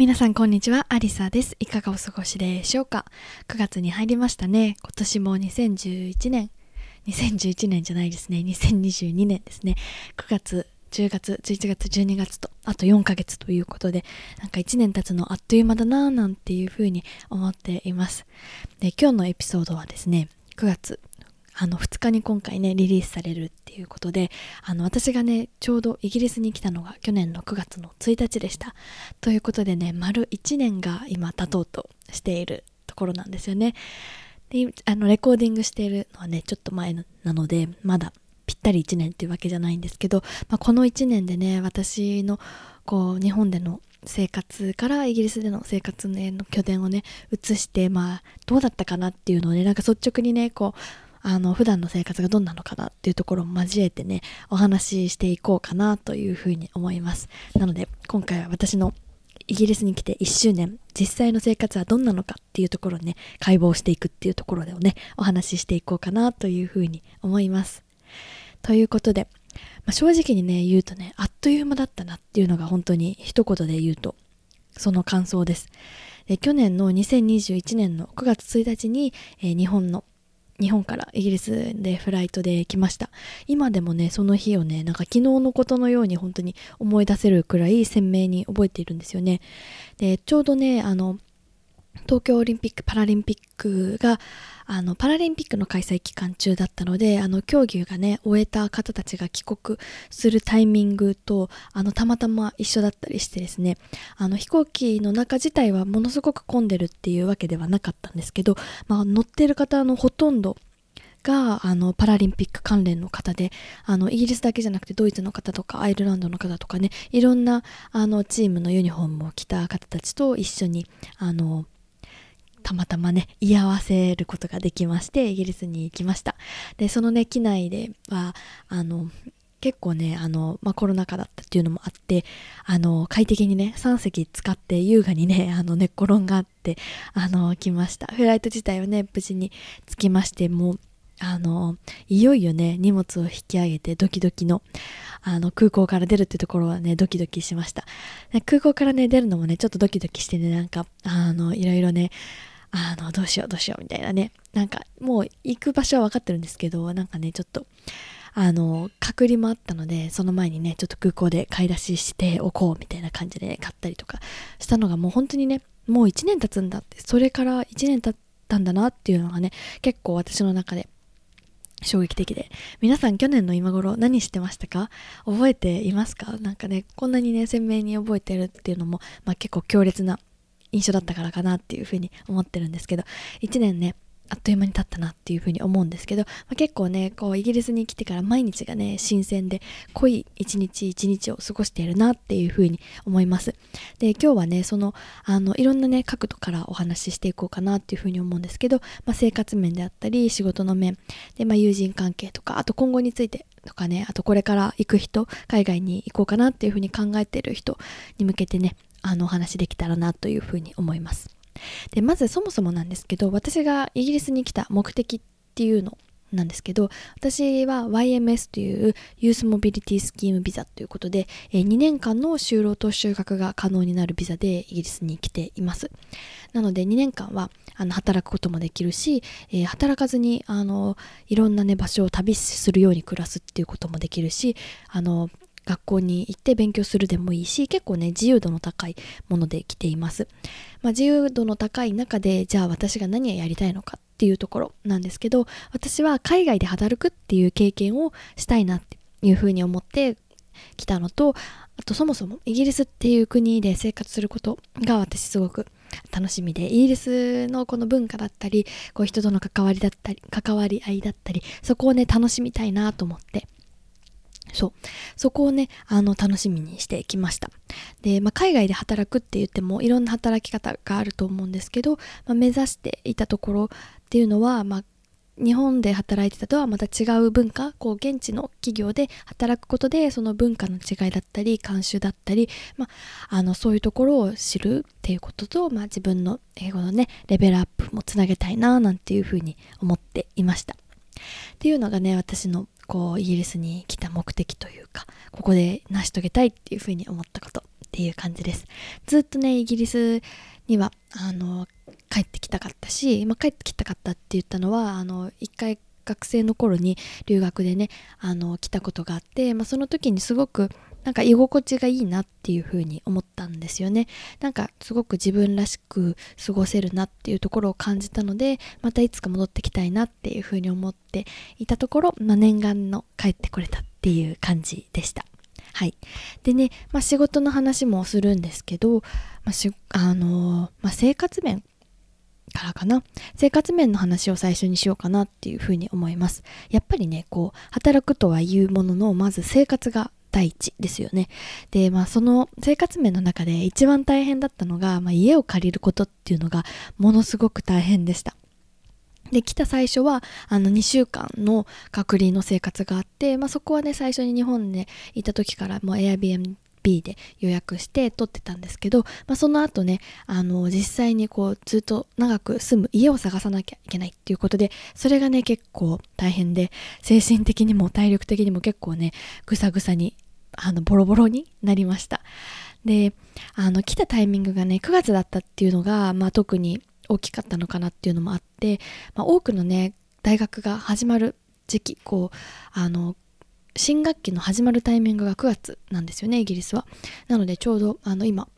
皆さんこんにちは、アリサです。いかがお過ごしでしょうか ?9 月に入りましたね。今年も2011年、2011年じゃないですね、2022年ですね。9月、10月、11月、12月と、あと4ヶ月ということで、なんか1年経つのあっという間だなぁなんていうふうに思っています。で、今日のエピソードはですね、9月あの2日に今回ねリリースされるっていうことであの私がねちょうどイギリスに来たのが去年の9月の1日でした。ということでね丸1年が今経とうとしているところなんですよね。であのレコーディングしているのはねちょっと前なのでまだぴったり1年っていうわけじゃないんですけど、まあ、この1年でね私のこう日本での生活からイギリスでの生活の拠点をね移してまあどうだったかなっていうのをねなんか率直にねこうあの普段の生活がどんなのかなっていうところを交えてねお話ししていこうかなというふうに思います。なので今回は私のイギリスに来て1周年実際の生活はどんなのかっていうところをね解剖していくっていうところでねお話ししていこうかなというふうに思います。ということで、まあ、正直にね言うとねあっという間だったなっていうのが本当に一言で言うとその感想です。で去年の2021年の9月1日に、えー、日本の日本からイギリスでフライトで来ました。今でもねその日をねなんか昨日のことのように本当に思い出せるくらい鮮明に覚えているんですよね。でちょうどねあの東京オリンピック・パラリンピックがあのパラリンピックの開催期間中だったのであの競技がね終えた方たちが帰国するタイミングとあのたまたま一緒だったりしてですねあの飛行機の中自体はものすごく混んでるっていうわけではなかったんですけど、まあ、乗ってる方のほとんどがあのパラリンピック関連の方であのイギリスだけじゃなくてドイツの方とかアイルランドの方とかねいろんなあのチームのユニフォームを着た方たちと一緒にあのたまたまね居合わせることができましてイギリスに行きました。でそのね機内ではあの結構ねあの、まあ、コロナ禍だったっていうのもあってあの快適にね3席使って優雅にねあの寝っ転がってあの来ました。フライト自体はね無事に着きましてもあのいよいよね荷物を引き上げてドキドキのあの空港から出るってところはねドキドキしました。空港からね出るのもねちょっとドキドキしてねなんかあのいろいろねあの、どうしようどうしようみたいなね。なんか、もう行く場所は分かってるんですけど、なんかね、ちょっと、あの、隔離もあったので、その前にね、ちょっと空港で買い出ししておこうみたいな感じで、ね、買ったりとかしたのがもう本当にね、もう1年経つんだって、それから1年経ったんだなっていうのがね、結構私の中で衝撃的で。皆さん去年の今頃何してましたか？覚えていますか？なんかねこんなにね鮮明に覚えてるっていうのも、まあ、結構強烈な印象だったからかなっていうふうに思ってるんですけど1年ねあっという間に経ったなっていうふうに思うんですけど、まあ、結構ねこうイギリスに来てから毎日がね新鮮で濃い一日一日を過ごしているなっていうふうに思います。で今日はねそのあのいろんなね角度からお話ししていこうかなっていうふうに思うんですけど、まあ、生活面であったり仕事の面で、まあ、友人関係とかあと今後についてとかねあとこれから行く人海外に行こうかなっていうふうに考えている人に向けてねあのお話できたらなというふうに思います。でまずそもそもなんですけど私がイギリスに来た目的っていうのなんですけど私は YMS というユースモビリティスキームビザということで、え2年間の就労と就学が可能になるビザでイギリスに来ていますなので2年間はあの働くこともできるし、え、働かずにあのいろんなね場所を旅するように暮らすっていうこともできるしあの学校に行って勉強するでもいいし結構ね自由度の高いもので来ています、まあ、自由度の高い中でじゃあ私が何をやりたいのかっていうところなんですけど私は海外で働くっていう経験をしたいなっていうふうに思って来たのとあとそもそもイギリスっていう国で生活することが私すごく楽しみでイギリスのこの文化だったりこう人との関わりだったり関わり合いだったりそこをね楽しみたいなと思って。そう。そこをねあの楽しみにしてきました。で、まあ、海外で働くって言ってもいろんな働き方があると思うんですけど、まあ、目指していたところっていうのは、まあ、日本で働いてたとはまた違う文化こう現地の企業で働くことでその文化の違いだったり慣習だったり、まあ、あのそういうところを知るっていうことと、まあ、自分の英語のねレベルアップもつなげたいななんていうふうに思っていました。っていうのがね私のこうイギリスに来た目的というかここで成し遂げたいっていうふうに思ったことっていう感じです。ずっとねイギリスにはあの帰ってきたかったし、まあ、帰ってきたかったって言ったのはあの一回学生の頃に留学でねあの来たことがあって、まあ、その時にすごくなんか居心地がいいなっていう風に思ったんですよね。なんかすごく自分らしく過ごせるなっていうところを感じたのでまたいつか戻ってきたいなっていう風に思っていたところ、まあ、念願の帰ってこれたっていう感じでした。はい。でね、まあ、仕事の話もするんですけど、まあしあのー、まあ、生活面からかな？生活面の話を最初にしようかなっていうふうに思います。やっぱりねこう働くとは言うもののまず生活が第一ですよね。でまあその生活面の中で一番大変だったのが、まあ、家を借りることっていうのがものすごく大変でした。で来た最初はあの2週間の隔離の生活があって、まあ、そこはね最初に日本でいた時からもう Airbnb B で予約して撮ってたんですけど、まあ、その後ねあの実際にこうずっと長く住む家を探さなきゃいけないっていうことでそれがね結構大変で精神的にも体力的にも結構ねぐさぐさにあのボロボロになりました。であの来たタイミングがね9月だったっていうのが、まあ、特に大きかったのかなっていうのもあって、まあ、多くのね大学が始まる時期こうあの新学期の始まるタイミングが9月なんですよねイギリスは。なのでちょうどあの今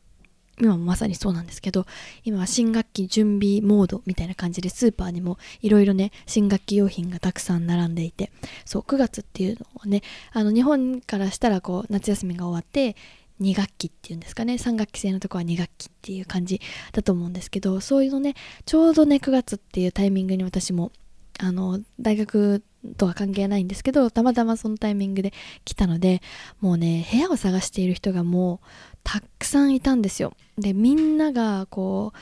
今もまさにそうなんですけど今は新学期準備モードみたいな感じでスーパーにもいろいろね新学期用品がたくさん並んでいてそう9月っていうのはねあの日本からしたらこう夏休みが終わって2学期っていうんですかね3学期制のとこは2学期っていう感じだと思うんですけどそういうのねちょうどね9月っていうタイミングに私もあの大学とは関係ないんですけどたまたまそのタイミングで来たのでもうね部屋を探している人がもうたくさんいたんですよ。でみんながこう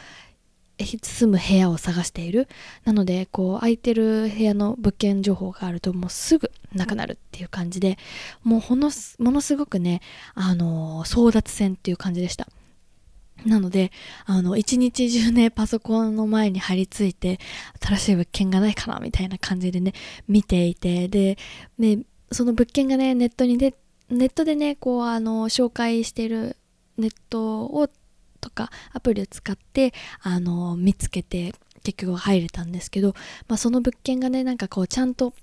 住む部屋を探している。なのでこう空いてる部屋の物件情報があるともうすぐなくなるっていう感じでもうほのものすごくねあの争奪戦っていう感じでした。なので、あの、一日中ね、パソコンの前に張り付いて、新しい物件がないかな、みたいな感じでね、見ていて、で、ね、その物件がね、ネットにで、ネットでね、こう、あの、紹介しているネットを、とか、アプリを使って、あの、見つけて、結局入れたんですけど、まあ、その物件がね、なんかこう、ちゃんと、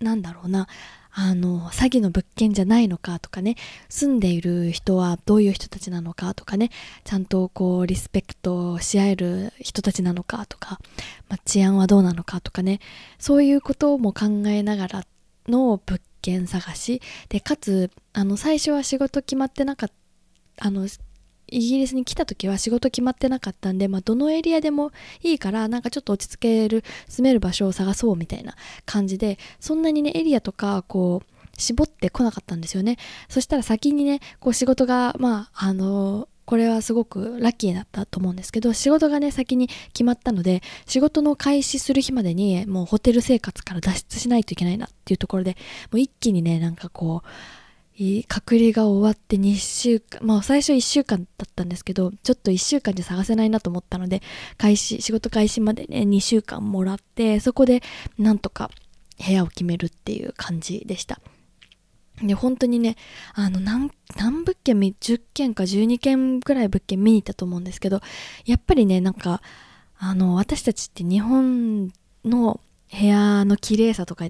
なんだろうな、あの詐欺の物件じゃないのかとかね住んでいる人はどういう人たちなのかとかねちゃんとこうリスペクトし合える人たちなのかとか、まあ、治安はどうなのかとかねそういうことも考えながらの物件探し。でかつあの最初は仕事決まってなかったあのイギリスに来た時は仕事決まってなかったんで、まあ、どのエリアでもいいからなんかちょっと落ち着ける住める場所を探そうみたいな感じでそんなにねエリアとかこう絞ってこなかったんですよね。そしたら先にねこう仕事がまああのこれはすごくラッキーだったと思うんですけど仕事がね先に決まったので仕事の開始する日までにもうホテル生活から脱出しないといけないなっていうところでもう一気にねなんかこう隔離が終わって2週間まあ最初1週間だったんですけどちょっと1週間じゃ探せないなと思ったので開始仕事開始までね2週間もらってそこでなんとか部屋を決めるっていう感じでした。で本当にねあの何物件10件か12件ぐらい物件見に行ったと思うんですけどやっぱりねなんかあの私たちって日本の部屋の綺麗さとか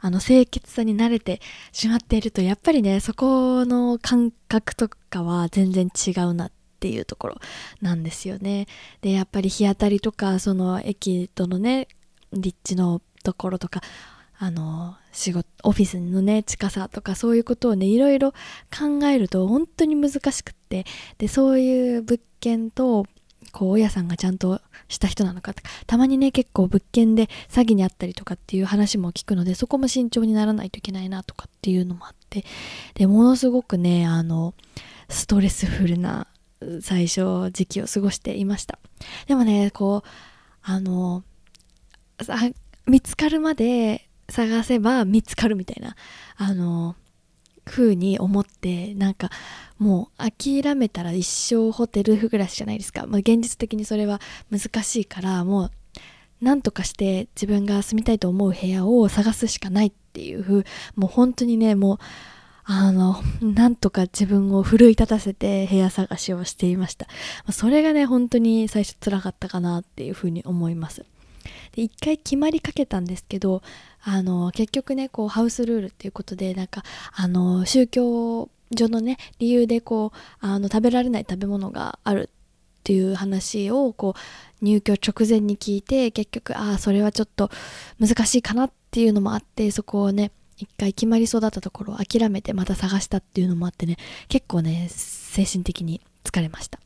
あの清潔さに慣れてしまっているとやっぱりねそこの感覚とかは全然違うなっていうところなんですよね。でやっぱり日当たりとかその駅とのね立地のところとかあの仕事オフィスのね近さとかそういうことをねいろいろ考えると本当に難しくってでそういう物件とこう親さんがちゃんとした人なのかとかたまにね結構物件で詐欺にあったりとかっていう話も聞くのでそこも慎重にならないといけないなとかっていうのもあってでものすごくねあのストレスフルな最初時期を過ごしていました。でもねこうあの見つかるまで探せば見つかるみたいなあの風に思ってなんかもう諦めたら一生ホテル暮らしじゃないですか、まあ、現実的にそれは難しいからもう何とかして自分が住みたいと思う部屋を探すしかないっていう風もう本当にねもうあのなんとか自分を奮い立たせて部屋探しをしていました。それがね本当に最初辛かったかなっていう風に思います。で一回決まりかけたんですけどあの結局ねこうハウスルールっていうことでなんかあの宗教上のね理由でこうあの食べられない食べ物があるっていう話をこう入居直前に聞いて結局ああそれはちょっと難しいかなっていうのもあってそこをね一回決まりそうだったところを諦めてまた探したっていうのもあってね結構ね精神的に疲れました。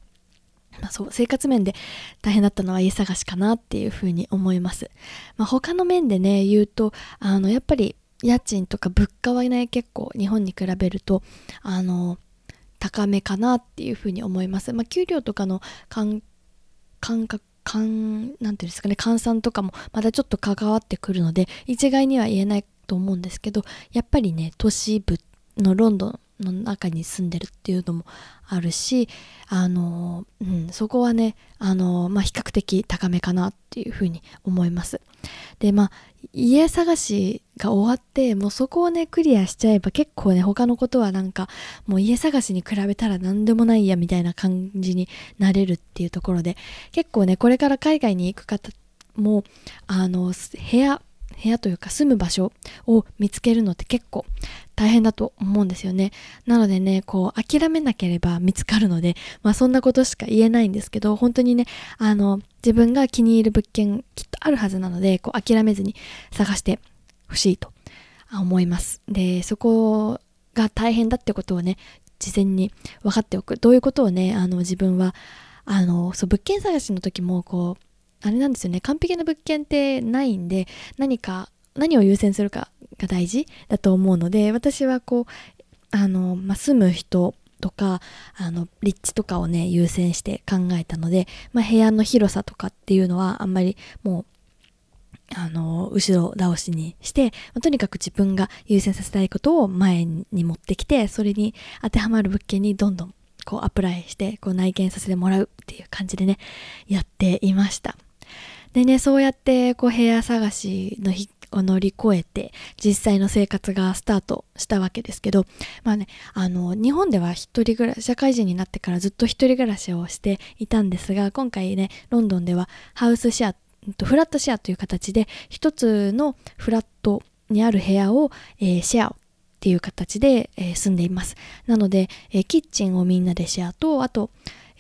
まあ、そう生活面で大変だったのは家探しかなっていうふうに思います、まあ、他の面でね言うとあのやっぱり家賃とか物価はね結構日本に比べるとあの高めかなっていうふうに思います、まあ、給料とかの感覚感なんていうんですかね換算とかもまだちょっと関わってくるので一概には言えないと思うんですけどやっぱりね都市部のロンドンの中に住んでるっていうのもあるしあの、うん、そこはねあの、まあ、比較的高めかなっていうふうに思います。でまあ家探しが終わってもうそこをねクリアしちゃえば結構ね他のことはなんかもう家探しに比べたら何でもないやみたいな感じになれるっていうところで結構ねこれから海外に行く方もあの部屋部屋というか住む場所を見つけるのって結構大変だと思うんですよね。なのでね、こう諦めなければ見つかるので、まあそんなことしか言えないんですけど、本当にね、あの、自分が気に入る物件きっとあるはずなので、こう諦めずに探してほしいと思います。で、そこが大変だってことをね、事前に分かっておく。どういうことをね、あの自分は、あの、そう、物件探しの時も、こう、あれなんですよね。完璧な物件ってないんで何か何を優先するかが大事だと思うので私はこうあの、まあ、住む人とかあの立地とかをね優先して考えたので、まあ、部屋の広さとかっていうのはあんまりもうあの後ろ倒しにして、まあ、とにかく自分が優先させたいことを前に持ってきてそれに当てはまる物件にどんどんこうアプライしてこう内見させてもらうっていう感じでねやっていました。でね、そうやってこう部屋探しの日を乗り越えて実際の生活がスタートしたわけですけど、まあね、あの、日本では一人暮らし、社会人になってからずっと一人暮らしをしていたんですが、今回ね、ロンドンではハウスシェア、フラットシェアという形で一つのフラットにある部屋を、えー、シェアっていう形で、えー、住んでいます。なので、えー、キッチンをみんなでシェアと、あと、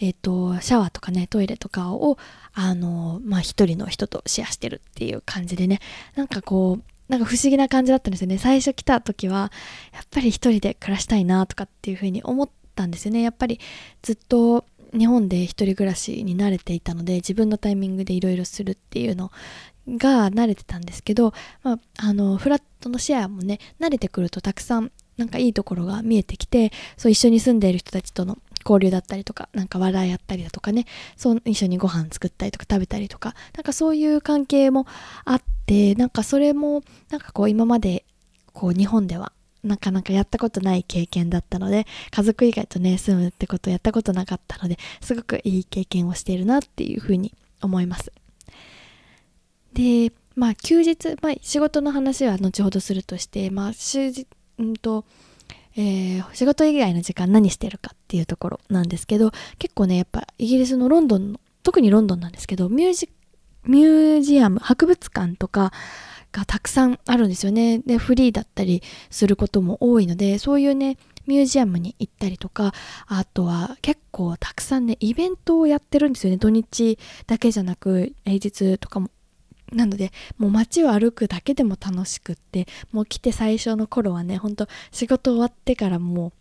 えっ、と、シャワーとかね、トイレとかを、あの、まあ、一人の人とシェアしてるっていう感じでね、なんかこう、なんか不思議な感じだったんですよね。最初来た時は、やっぱり一人で暮らしたいなとかっていうふうに思ったんですよね。やっぱりずっと日本で一人暮らしに慣れていたので、自分のタイミングでいろいろするっていうのが慣れてたんですけど、まあ、あの、フラットのシェアもね、慣れてくるとたくさんなんかいいところが見えてきて、そう一緒に住んでいる人たちとの交流だったりとか、なんか笑いあったりだとかね、そう一緒にご飯作ったりとか食べたりとか、なんかそういう関係もあって、なんかそれも、なんかこう今まで、こう日本ではなかなかやったことない経験だったので、家族以外とね、住むってことやったことなかったので、すごくいい経験をしているなっていうふうに思います。で、まあ休日、まあ仕事の話は後ほどするとして、まあ終日、うんと、えー、仕事以外の時間何してるかっていうところなんですけど結構ねやっぱイギリスのロンドンの特にロンドンなんですけどミュージミュージアム博物館とかがたくさんあるんですよね。でフリーだったりすることも多いのでそういうねミュージアムに行ったりとかあとは結構たくさんねイベントをやってるんですよね。土日だけじゃなく平日とかもなのでもう街を歩くだけでも楽しくってもう来て最初の頃はねほんと仕事終わってからも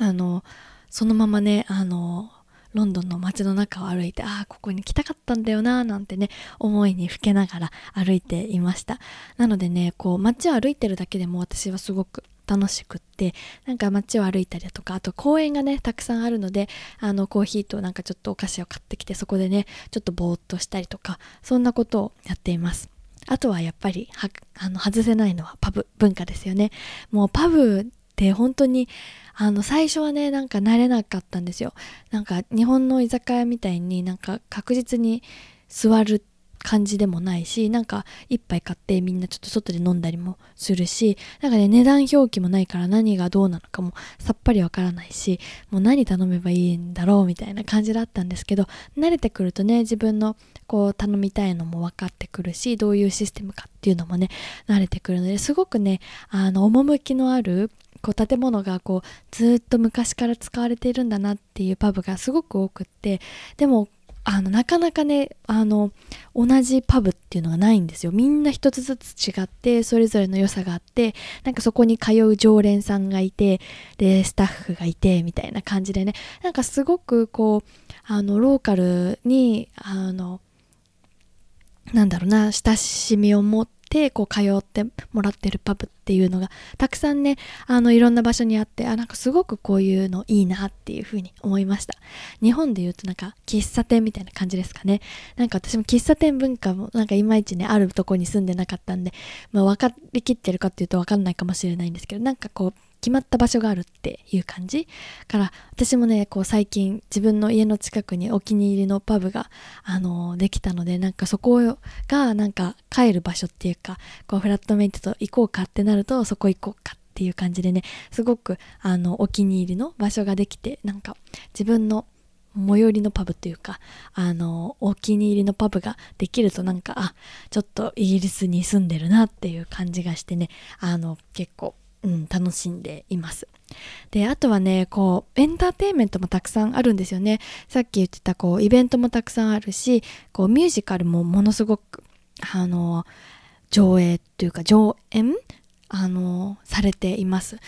うあのそのままねあのロンドンの街の中を歩いてああここに来たかったんだよななんてね思いにふけながら歩いていました。なのでねこう街を歩いてるだけでも私はすごく楽しくってなんか街を歩いたりだとかあと公園がねたくさんあるのであのコーヒーとなんかちょっとお菓子を買ってきてそこでねちょっとぼーっとしたりとかそんなことをやっています。あとはやっぱりはあの外せないのはパブ文化ですよね。もうパブって本当にあの最初はねなんか慣れなかったんですよ。なんか日本の居酒屋みたいになんか確実に座る感じでもないしなんか一杯買ってみんなちょっと外で飲んだりもするしなんかね値段表記もないから何がどうなのかもさっぱりわからないしもう何頼めばいいんだろうみたいな感じだったんですけど慣れてくるとね自分のこう頼みたいのも分かってくるしどういうシステムかっていうのもね慣れてくるのですごくねあの趣のあるこう建物がこうずっと昔から使われているんだなっていうパブがすごく多くってでもあのなかなかねあの同じパブっていうのがないんですよ。みんな一つずつ違ってそれぞれの良さがあってなんかそこに通う常連さんがいてでスタッフがいてみたいな感じでね。なんかすごくこうあのローカルにあのなんだろうな親しみを持ってこう通ってもらってるパブっていうのがたくさんねあのいろんな場所にあってあなんかすごくこういうのいいなっていうふうに思いました。日本でいうとなんか喫茶店みたいな感じですかね。なんか私も喫茶店文化もなんかいまいちねあるとこに住んでなかったんで、まあ、分かりきってるかっていうと分かんないかもしれないんですけどなんかこう決まった場所があるっていう感じ。から私もねこう最近自分の家の近くにお気に入りのパブがあのできたのでなんかそこがなんか帰る場所っていうかこうフラットメイトと行こうかってなるとそこ行こうかっていう感じでねすごくあのお気に入りの場所ができてなんか自分の最寄りのパブっていうかあのお気に入りのパブができるとなんかあちょっとイギリスに住んでるなっていう感じがしてねあの結構うん、楽しんでいます。で、あとはね、こう、エンターテインメントもたくさんあるんですよね。さっき言ってた、こう、イベントもたくさんあるし、こう、ミュージカルもものすごく、あの、上映というか、上演あの、されています。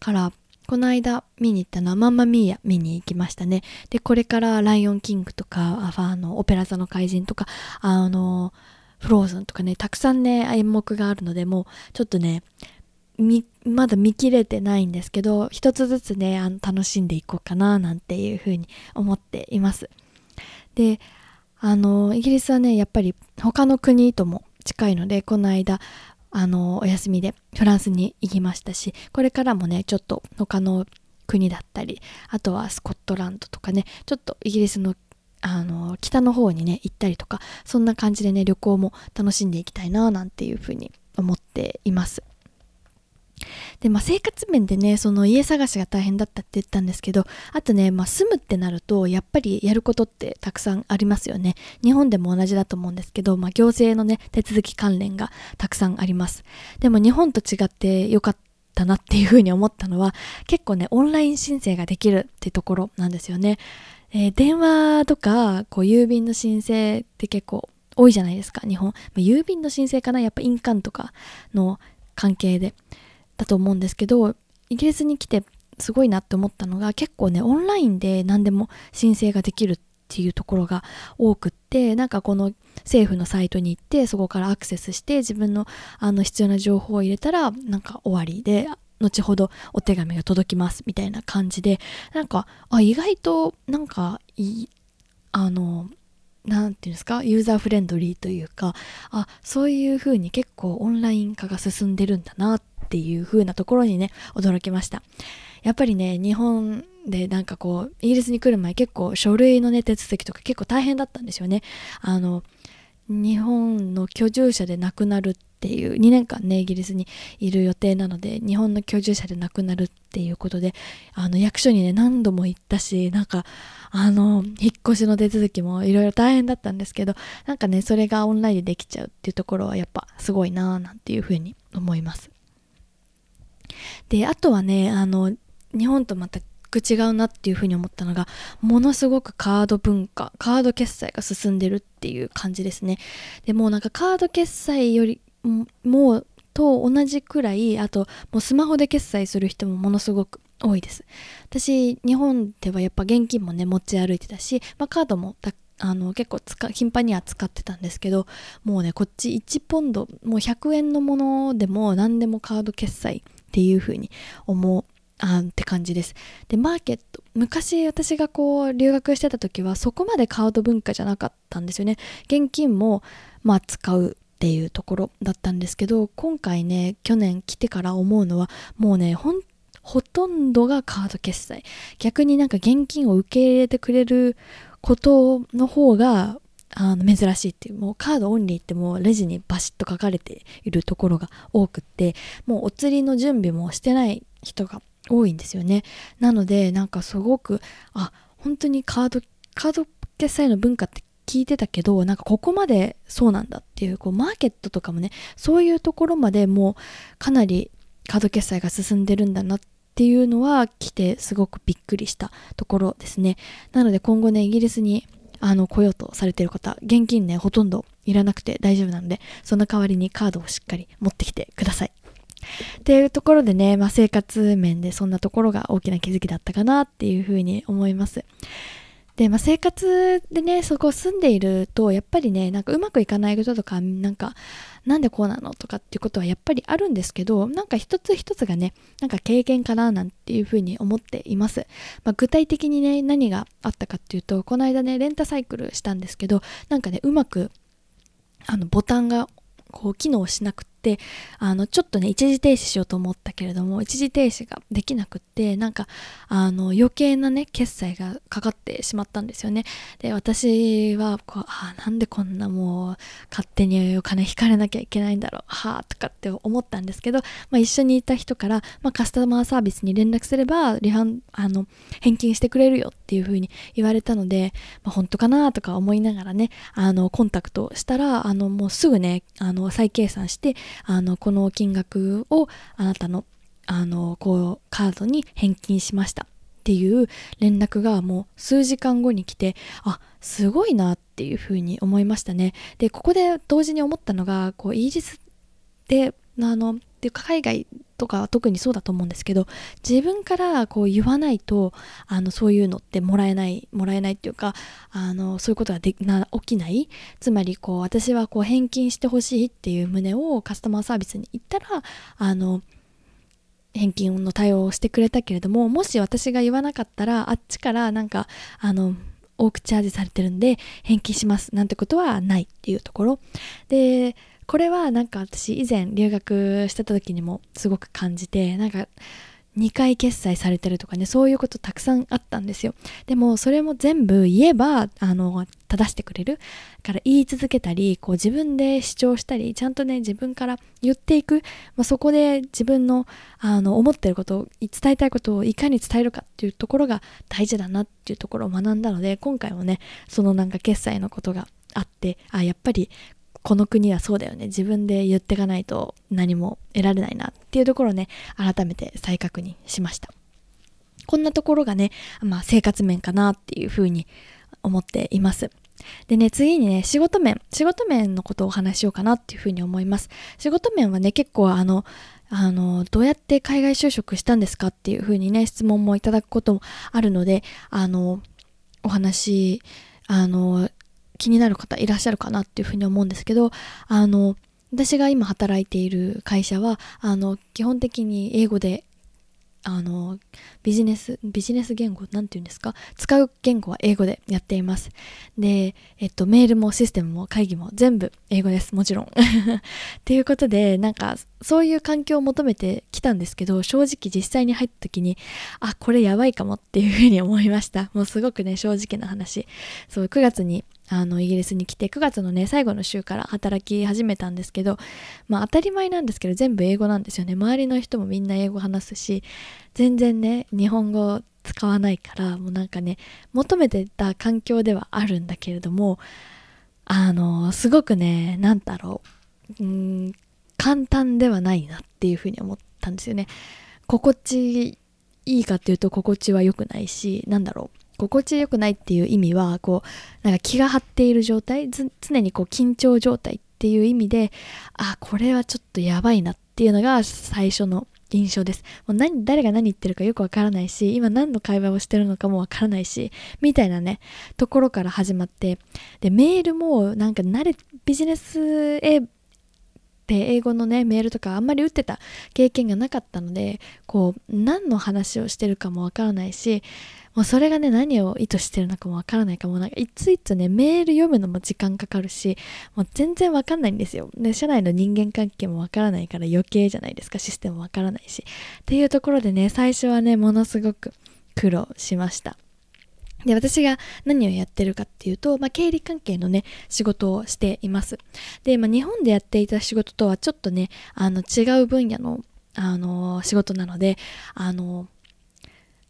から、この間見に行ったのはマンマミーヤ見に行きましたね。で、これからライオンキングとか、あの、オペラ座の怪人とか、あの、フローズンとかね、たくさんね、演目があるので、もう、ちょっとね見、まだ見切れてないんですけど一つずつねあの楽しんでいこうかななんていうふうに思っています。であのイギリスはねやっぱり他の国とも近いのでこの間あのお休みでフランスに行きましたしこれからもねちょっと他の国だったりあとはスコットランドとかねちょっとイギリスのあの北の方にね行ったりとかそんな感じでね旅行も楽しんでいきたいななんていうふうに思っています。で、まあ、生活面でね、その家探しが大変だったって言ったんですけど、あとね、まあ、住むってなると、やっぱりやることってたくさんありますよね。日本でも同じだと思うんですけど、まあ、行政のね、手続き関連がたくさんあります。でも日本と違ってよかったなっていうふうに思ったのは、結構ね、オンライン申請ができるってところなんですよね。えー、電話とか、こう、郵便の申請って結構多いじゃないですか、日本。まあ、郵便の申請かなやっぱ印鑑とかの関係で。だと思うんですけどイギリスに来てすごいなって思ったのが結構ねオンラインで何でも申請ができるっていうところが多くってなんかこの政府のサイトに行ってそこからアクセスして自分のあの必要な情報を入れたらなんか終わりで後ほどお手紙が届きますみたいな感じでなんかあ意外となんかいあの何て言うんですかユーザーフレンドリーというかあそういう風に結構オンライン化が進んでるんだなってっていう風なところにね、驚きました。やっぱりね、日本でなんかこう、イギリスに来る前結構書類のね、手続きとか結構大変だったんですよね。あの、日本の居住者で亡くなるっていう、2年間ね、イギリスにいる予定なので、日本の居住者で亡くなるっていうことで、あの、役所にね、何度も行ったし、なんか、あの、引っ越しの手続きもいろいろ大変だったんですけど、なんかね、それがオンラインでできちゃうっていうところはやっぱすごいなぁなんていうふうに思います。で、あとはね、あの、日本とまた違うなっていうふうに思ったのが、ものすごくカード文化、カード決済が進んでるっていう感じですね。でもうなんかカード決済よりもうと同じくらいあともうスマホで決済する人もものすごく多いです私日本ではやっぱ現金もね持ち歩いてたし、まあ、カードもあの結構頻繁には使ってたんですけどもうねこっち1ポンドもう100円のものでも何でもカード決済っていう風に思うあって感じです。で、マーケット、昔私がこう留学してた時はそこまでカード文化じゃなかったんですよね。現金もまあ使うっていうところだったんですけど、今回ね、去年来てから思うのはもうね、ほんほとんどがカード決済。逆になんか現金を受け入れてくれることの方があの珍しいっていうもうカードオンリーってもうレジにバシッと書かれているところが多くってもうお釣りの準備もしてない人が多いんですよね。なのでなんかすごくあ本当にカードカード決済の文化って聞いてたけどなんかここまでそうなんだっていうこうマーケットとかもねそういうところまでもうかなりカード決済が進んでるんだなっていうのは来てすごくびっくりしたところですね。なので今後ねイギリスにあの来ようとされてる方現金ねほとんどいらなくて大丈夫なのでその代わりにカードをしっかり持ってきてくださいっていうところでね、まあ、生活面でそんなところが大きな気づきだったかなっていうふうに思います。で、まあ、生活でね、そこ住んでいると、やっぱりね、なんかうまくいかないこととか、なんか、なんでこうなのとかっていうことはやっぱりあるんですけど、なんか一つ一つがね、なんか経験かななんていうふうに思っています。まあ、具体的にね、何があったかっていうと、この間ね、レンタサイクルしたんですけど、なんかね、うまく、あの、ボタンがこう機能しなくてあのちょっとね一時停止しようと思ったけれども一時停止ができなくってなんかあの余計なね決済がかかってしまったんですよね。で私はこうあなんでこんなもう勝手にお金引かれなきゃいけないんだろう。はあとかって思ったんですけど、まあ、一緒にいた人から、まあ、カスタマーサービスに連絡すれば離反あの返金してくれるよっていう風に言われたので、まあ、本当かなとか思いながらねあのコンタクトしたらあのもうすぐねあの再計算してあのこの金額をあなたのあのこうカードに返金しましたっていう連絡がもう数時間後に来てあすごいなっていうふうに思いましたね。でここで同時に思ったのがこうイージスであので海外とかは特にそうだと思うんですけど自分からこう言わないとあのそういうのってもらえないもらえないっていうかあのそういうことがでな起きない。つまりこう私はこう返金してほしいっていう旨をカスタマーサービスに言ったらあの返金の対応をしてくれたけれどももし私が言わなかったらあっちからなんかあの多くチャージされてるんで返金しますなんてことはないっていうところ。でこれはなんか私以前留学してた時にもすごく感じてなんか2回決済されてるとかねそういうことたくさんあったんですよ。でもそれも全部言えばあの正してくれる。から言い続けたりこう自分で主張したりちゃんとね自分から言っていく、まあ、そこで自分のあの思ってることを伝えたいことをいかに伝えるかっていうところが大事だなっていうところを学んだので今回もねそのなんか決済のことがあってあやっぱりこの国はそうだよね。自分で言っていかないと何も得られないなっていうところをね改めて再確認しました。こんなところがね、まあ、生活面かなっていうふうに思っています。でね、次にね、仕事面、仕事面のことをお話しようかなっていうふうに思います。仕事面はね、結構あの、あの、どうやって海外就職したんですかっていうふうにね、質問もいただくこともあるので、あの、お話、あの、気になる方いらっしゃるかなっていうふうに思うんですけどあの私が今働いている会社はあの基本的に英語であのビジネスビジネス言語なんて言うんですか？使う言語は英語でやっています。で、えっと、メールもシステムも会議も全部英語です。もちろん。っていうことでなんかそういう環境を求めてきたんですけど正直実際に入った時にあこれやばいかもっていうふうに思いました。もうすごくね正直な話。そう9月にあのイギリスに来て9月のね最後の週から働き始めたんですけどまあ当たり前なんですけど全部英語なんですよね。周りの人もみんな英語話すし全然ね日本語使わないからもうなんかね求めてた環境ではあるんだけれどもあのすごくね何だろう。うん簡単ではないなっていうふうに思ったんですよね。心地いいかっていうと心地は良くないしなんだろう。心地よくないっていう意味はこうなんか気が張っている状態常にこう緊張状態っていう意味であこれはちょっとやばいなっていうのが最初の印象です。もう何、誰が何言ってるかよくわからないし、今何の会話をしてるのかもわからないし、みたいなね、ところから始まって、で、メールもなんか慣れ、ビジネスへで英語のねメールとかあんまり打ってた経験がなかったのでこう何の話をしてるかもわからないしもうそれがね何を意図してるのかもわからないかも。なんかいついつねメール読むのも時間かかるしもう全然わかんないんですよ。で社内の人間関係もわからないから余計じゃないですか。システムわからないし。っていうところでね最初はねものすごく苦労しました。で、私が何をやってるかっていうと、まあ、経理関係のね、仕事をしています。で、まあ、日本でやっていた仕事とはちょっとね、あの、違う分野の、あの、仕事なので、あの、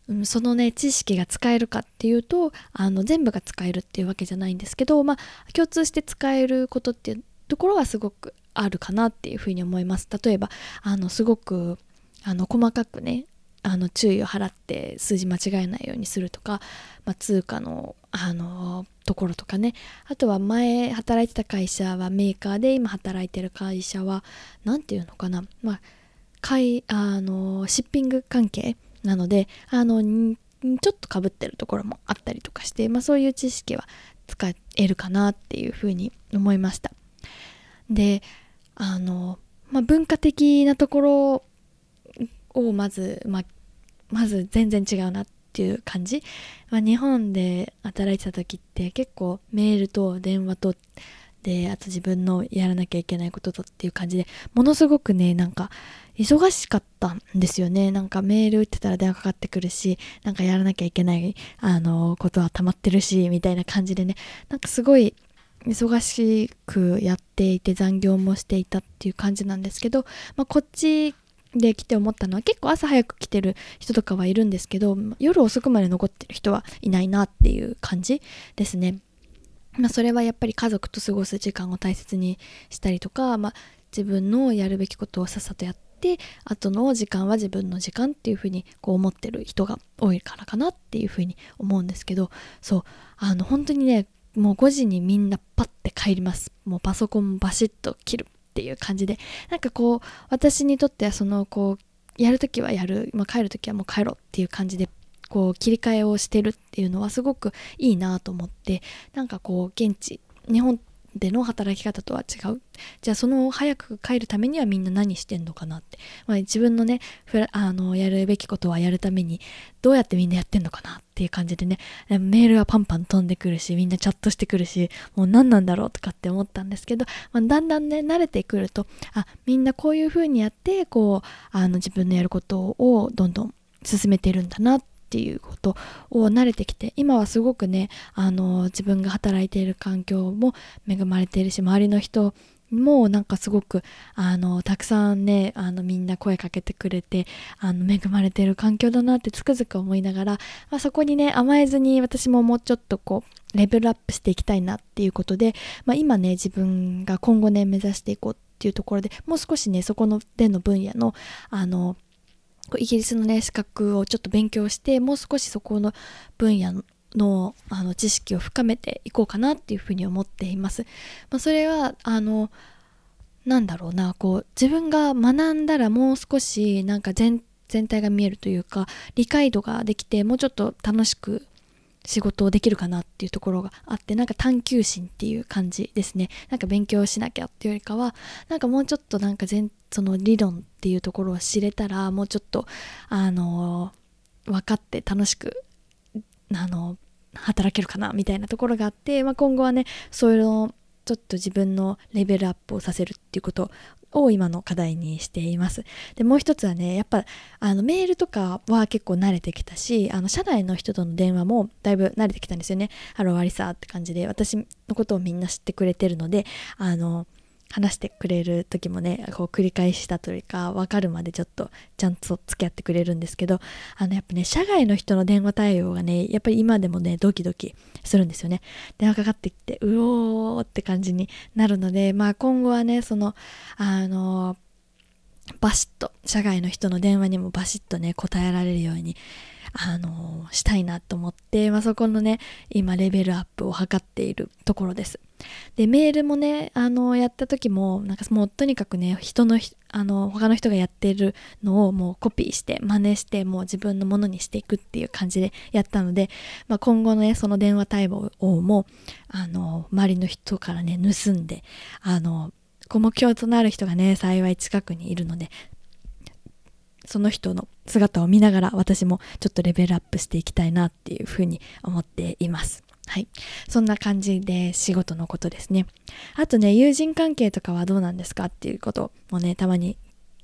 うん、そのね知識が使えるかっていうとあの全部が使えるっていうわけじゃないんですけど、まあ、共通して使えることっていうところはすごくあるかなっていうふうに思います。例えばあのすごくあの細かくねあの注意を払って数字間違えないようにするとか、まあ、通貨のあのところとかね。あとは前働いてた会社はメーカーで今働いてる会社は何て言うのかな。まあいあのシッピング関係なのであのちょっとかぶってるところもあったりとかして、まあ、そういう知識は使えるかなっていうふうに思いました。であの、まあ、文化的なところをまず、まあ、まず全然違うなっていう感じ、まあ、日本で働いてた時って結構メールと電話とであと自分のやらなきゃいけないこととっていう感じでものすごくねなんか忙しかったんですよねなんかメール打ってたら電話かかってくるしなんかやらなきゃいけないあのことは溜まってるしみたいな感じでねなんかすごい忙しくやっていて残業もしていたっていう感じなんですけど、まあ、こっちで来て思ったのは結構朝早く来てる人とかはいるんですけど夜遅くまで残ってる人はいないなっていう感じですね。まあ、それはやっぱり家族と過ごす時間を大切にしたりとか、まあ、自分のやるべきことをさっさとやって後の時間は自分の時間っていうふうにこう思ってる人が多いからかなっていうふうに思うんですけどそうあの本当にねもう5時にみんなパッて帰ります。もうパソコンバシッと切るっていう感じで。なんかこう私にとってはそのこうやるときはやる、まあ、帰るときはもう帰ろうっていう感じでこう切り替えをしてるっていうのはすごくいいなと思ってなんかこう現地日本での働き方とは違う。じゃあその早く帰るためにはみんな何してんのかなって、まあ、自分のねあのやるべきことはやるためにどうやってみんなやってんのかなっていう感じでねメールはパンパン飛んでくるしみんなチャットしてくるしもう何なんだろうとかって思ったんですけど、まあ、だんだんね慣れてくるとあみんなこういう風にやってこうあの自分のやることをどんどん進めてるんだなってっていうことを慣れてきて今はすごくねあの自分が働いている環境も恵まれているし周りの人もなんかすごくあのたくさんねあのみんな声かけてくれてあの恵まれてる環境だなってつくづく思いながら、まあ、そこにね甘えずに私ももうちょっとこうレベルアップしていきたいなっていうことで、まあ、今ね自分が今後ね目指していこうっていうところでもう少しねそこのでの分野のあのイギリスのね資格をちょっと勉強してもう少しそこの分野のあの知識を深めていこうかなっていうふうに思っています。まあ、それはあのなんだろうなこう自分が学んだらもう少しなんか全全体が見えるというか理解度ができてもうちょっと楽しく仕事をできるかなっていうところがあってなんか探求心っていう感じですね。なんか勉強しなきゃっていうよりかはなんかもうちょっとなんか全その理論っていうところを知れたらもうちょっとあの分かって楽しくあの働けるかなみたいなところがあって、まあ、今後はねそういうのちょっと自分のレベルアップをさせるっていうことを今の課題にしています。で、もう一つはね、やっぱ、あの、メールとかは結構慣れてきたし、あの、社内の人との電話もだいぶ慣れてきたんですよね。 Hello Arisa って感じで、私のことをみんな知ってくれてるので、あの、話してくれる時もねこう繰り返したというか分かるまでちょっとちゃんと付き合ってくれるんですけどあのやっぱね社外の人の電話対応がねやっぱり今でもねドキドキするんですよね。電話かかってきてうおーって感じになるのでまあ今後はねそのあのバシッと社外の人の電話にもバシッとね答えられるようにあのしたいなと思って、まあ、そこのね今レベルアップを図っているところです。でメールもねあのやった時もなんかもうとにかくね人のあの他の人がやってるのをもうコピーして真似してもう自分のものにしていくっていう感じでやったので、まあ、今後のねその電話対応もあの周りの人からね盗んであの目標となる人がね幸い近くにいるのでその人の姿を見ながら私もちょっとレベルアップしていきたいなっていうふうに思っています。はい。そんな感じで仕事のことですね。あとね、友人関係とかはどうなんですかっていうこともね、たまに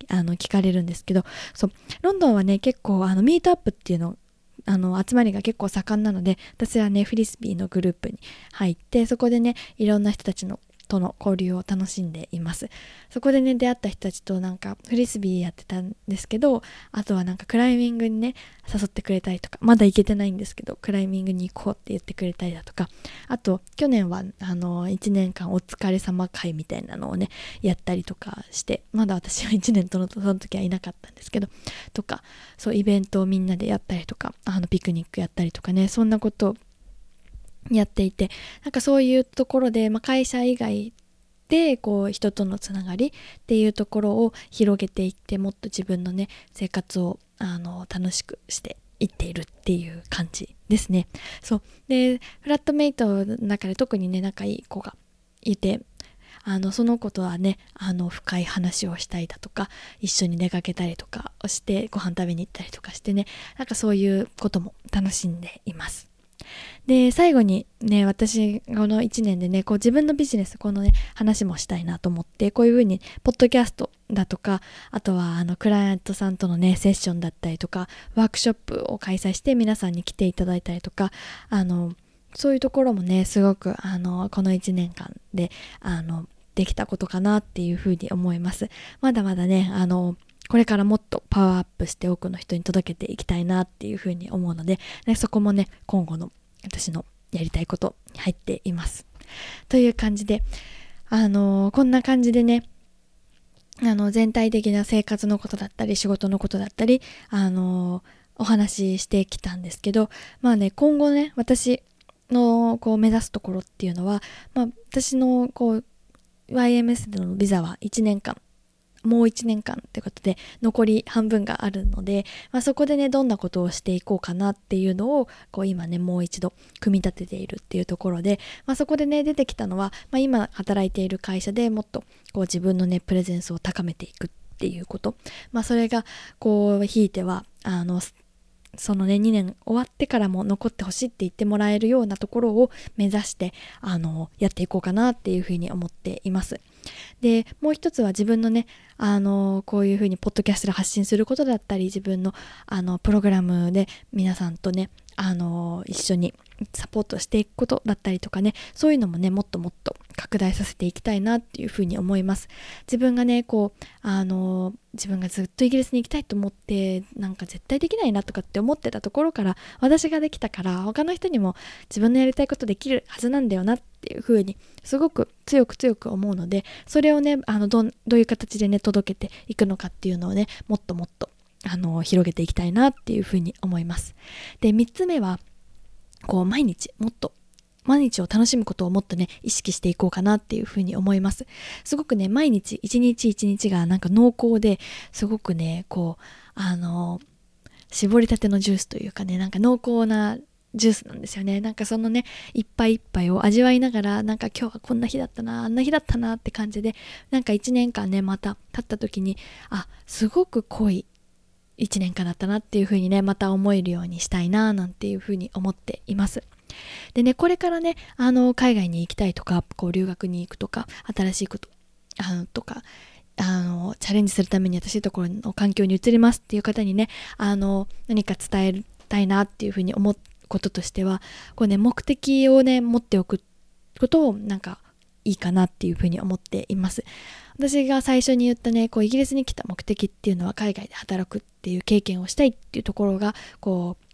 あの聞かれるんですけど、そう、ロンドンはね、結構あのミートアップっていうのあの集まりが結構盛んなので私はねフリスビーのグループに入ってそこでねいろんな人たちのとの交流を楽しんでいます。そこでね出会った人たちとなんかフリスビーやってたんですけどあとはなんかクライミングにね誘ってくれたりとかまだ行けてないんですけどクライミングに行こうって言ってくれたりだとかあと去年はあの1年間お疲れ様会みたいなのをねやったりとかしてまだ私は1年とのその時はいなかったんですけどとかそうイベントをみんなでやったりとかあのピクニックやったりとかねそんなことをやっていてなんかそういうところで、まあ、会社以外でこう人とのつながりっていうところを広げていってもっと自分のね生活をあの楽しくしていっているっていう感じですね。そうでフラットメイトの中で特にね仲いい子がいてあのその子とはねあの深い話をしたりだとか一緒に出かけたりとかをしてご飯食べに行ったりとかしてねなんかそういうことも楽しんでいます。で最後にね私この1年でねこう自分のビジネスこのね話もしたいなと思ってこういうふうにポッドキャストだとかあとはあのクライアントさんとのねセッションだったりとかワークショップを開催して皆さんに来ていただいたりとかあのそういうところもねすごくあのこの1年間であのできたことかなっていうふうに思います。まだまだねあのこれからもっとパワーアップして多くの人に届けていきたいなっていうふうに思うので、ね、そこもね今後の私のやりたいことに入っています。という感じであのー、こんな感じでねあの全体的な生活のことだったり仕事のことだったりあのー、お話ししてきたんですけどまあね今後ね私のこう目指すところっていうのは、まあ、私のこう YMS でのビザは1年間もう1年間ってことで残り半分があるので、まあ、そこでねどんなことをしていこうかなっていうのをこう今ねもう一度組み立てているっていうところで、まあ、そこでね出てきたのは、まあ、今働いている会社でもっとこう自分のねプレゼンスを高めていくっていうこと、まあ、それがこうひいてはあのそのね2年終わってからも残ってほしいって言ってもらえるようなところを目指してあのやっていこうかなっていうふうに思っています。でもう一つは自分のねあのこういうふうにポッドキャストで発信することだったり自分のあのプログラムで皆さんとねあの一緒にサポートしていくことだったりとかねそういうのもねもっともっと拡大させていきたいなっていうふうに思います。自分がねこうあの自分がずっとイギリスに行きたいと思ってなんか絶対できないなとかって思ってたところから私ができたから他の人にも自分のやりたいことできるはずなんだよなっていうふうにすごく強く強く思うのでそれをねあのどどういう形でね届けていくのかっていうのをねもっともっとあの広げていきたいなっていうふうに思います。で3つ目はこう毎日もっと毎日を楽しむことをもっとね意識していこうかなっていうふうに思います。すごくね毎日一日一日がなんか濃厚ですごくねこうあの絞りたてのジュースというかねなんか濃厚なジュースなんですよね。なんかそのね一杯一杯を味わいながらなんか今日はこんな日だったなあんな日だったなって感じでなんか一年間ねまた経った時にあすごく濃い1年間だったなっていうふうにねまた思えるようにしたいななんていうふうに思っています。でねこれからねあの海外に行きたいとかこう留学に行くとか新しいことあのとかあのチャレンジするために新しいところの環境に移りますっていう方にねあの何か伝えたいなっていうふうに思うこととしてはこうね目的をね持っておくことをなんかいいかなっていうふうに思っています。私が最初に言ったねこうイギリスに来た目的っていうのは海外で働くっていう経験をしたいっていうところがこう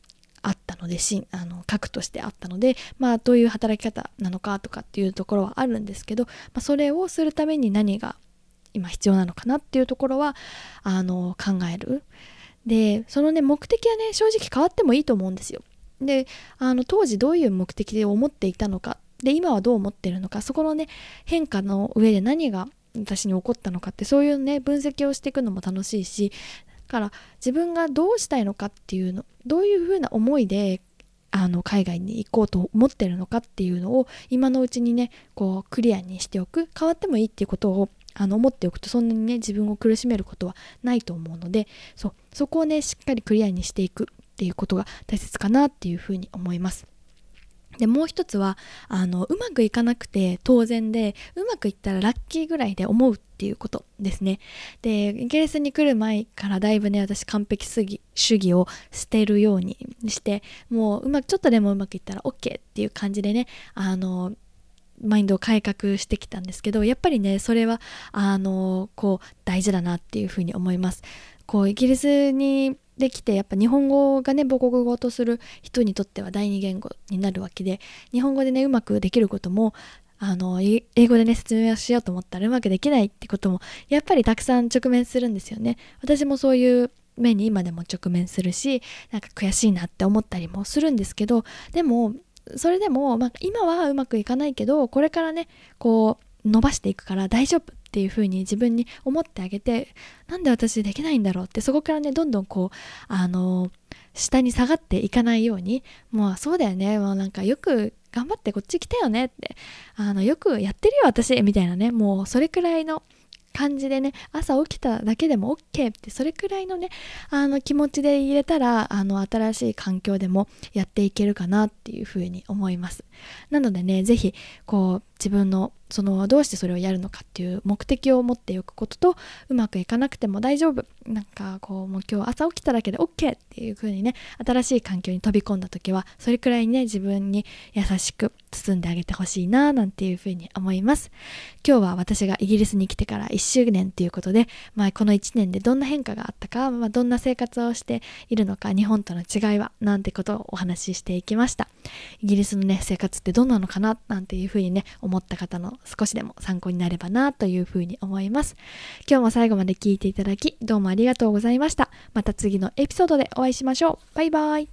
あったのでしあの核としてあったのでまあどういう働き方なのかとかっていうところはあるんですけど、まあ、それをするために何が今必要なのかなっていうところはあの考える。でそのね目的はね正直変わってもいいと思うんですよ。であの当時どういう目的で思っていたのかで今はどう思ってるのかそこのね変化の上で何が私に起こったのかってそういうね分析をしていくのも楽しいしだから自分がどうしたいのかっていうのどういうふうな思いであの海外に行こうと思ってるのかっていうのを今のうちにねこうクリアにしておく変わってもいいっていうことをあの思っておくとそんなにね自分を苦しめることはないと思うのでそうそこをねしっかりクリアにしていくっていうことが大切かなっていうふうに思います。でもう一つはあのうまくいかなくて当然でうまくいったらラッキーぐらいで思うっていうことですね。でイギリスに来る前からだいぶね私完璧主義主義を捨てるようにしてもううまくちょっとでもうまくいったら OK っていう感じでねあのマインドを改革してきたんですけどやっぱりねそれはあのこう大事だなっていうふうに思います。こうイギリスにできてやっぱ日本語がね母国語とする人にとっては第二言語になるわけで日本語でねうまくできることもあの英語でね説明をしようと思ったらうまくできないってこともやっぱりたくさん直面するんですよね。私もそういう面に今でも直面するしなんか悔しいなって思ったりもするんですけどでもそれでも、まあ、今はうまくいかないけどこれからねこう伸ばしていくから大丈夫っていう風に自分に思ってあげてなんで私できないんだろうってそこからねどんどんこうあの下に下がっていかないようにもうそうだよね。もうなんかよく頑張ってこっち来たよね。ってあのよくやってるよ私みたいなねもうそれくらいの感じでね朝起きただけでも OK ってそれくらいのねあの気持ちで入れたらあの新しい環境でもやっていけるかなっていうふうに思います。なのでね是非こう自分のそのどうしてそれをやるのかっていう目的を持っておくこととうまくいかなくても大丈夫。なんかこうもう今日朝起きただけで OK っていう風にね新しい環境に飛び込んだ時はそれくらいね自分に優しく包んであげてほしいななんていう風に思います。今日は私がイギリスに来てから1周年ということで、まあ、この1年でどんな変化があったか、まあ、どんな生活をしているのか日本との違いはなんてことをお話ししていきました。イギリスのね生活ってどんなのかななんていう風にね思った方の少しでも参考になればなというふうに思います。今日も最後まで聞いていただきどうもありがとうございました。また次のエピソードでお会いしましょう。バイバイ。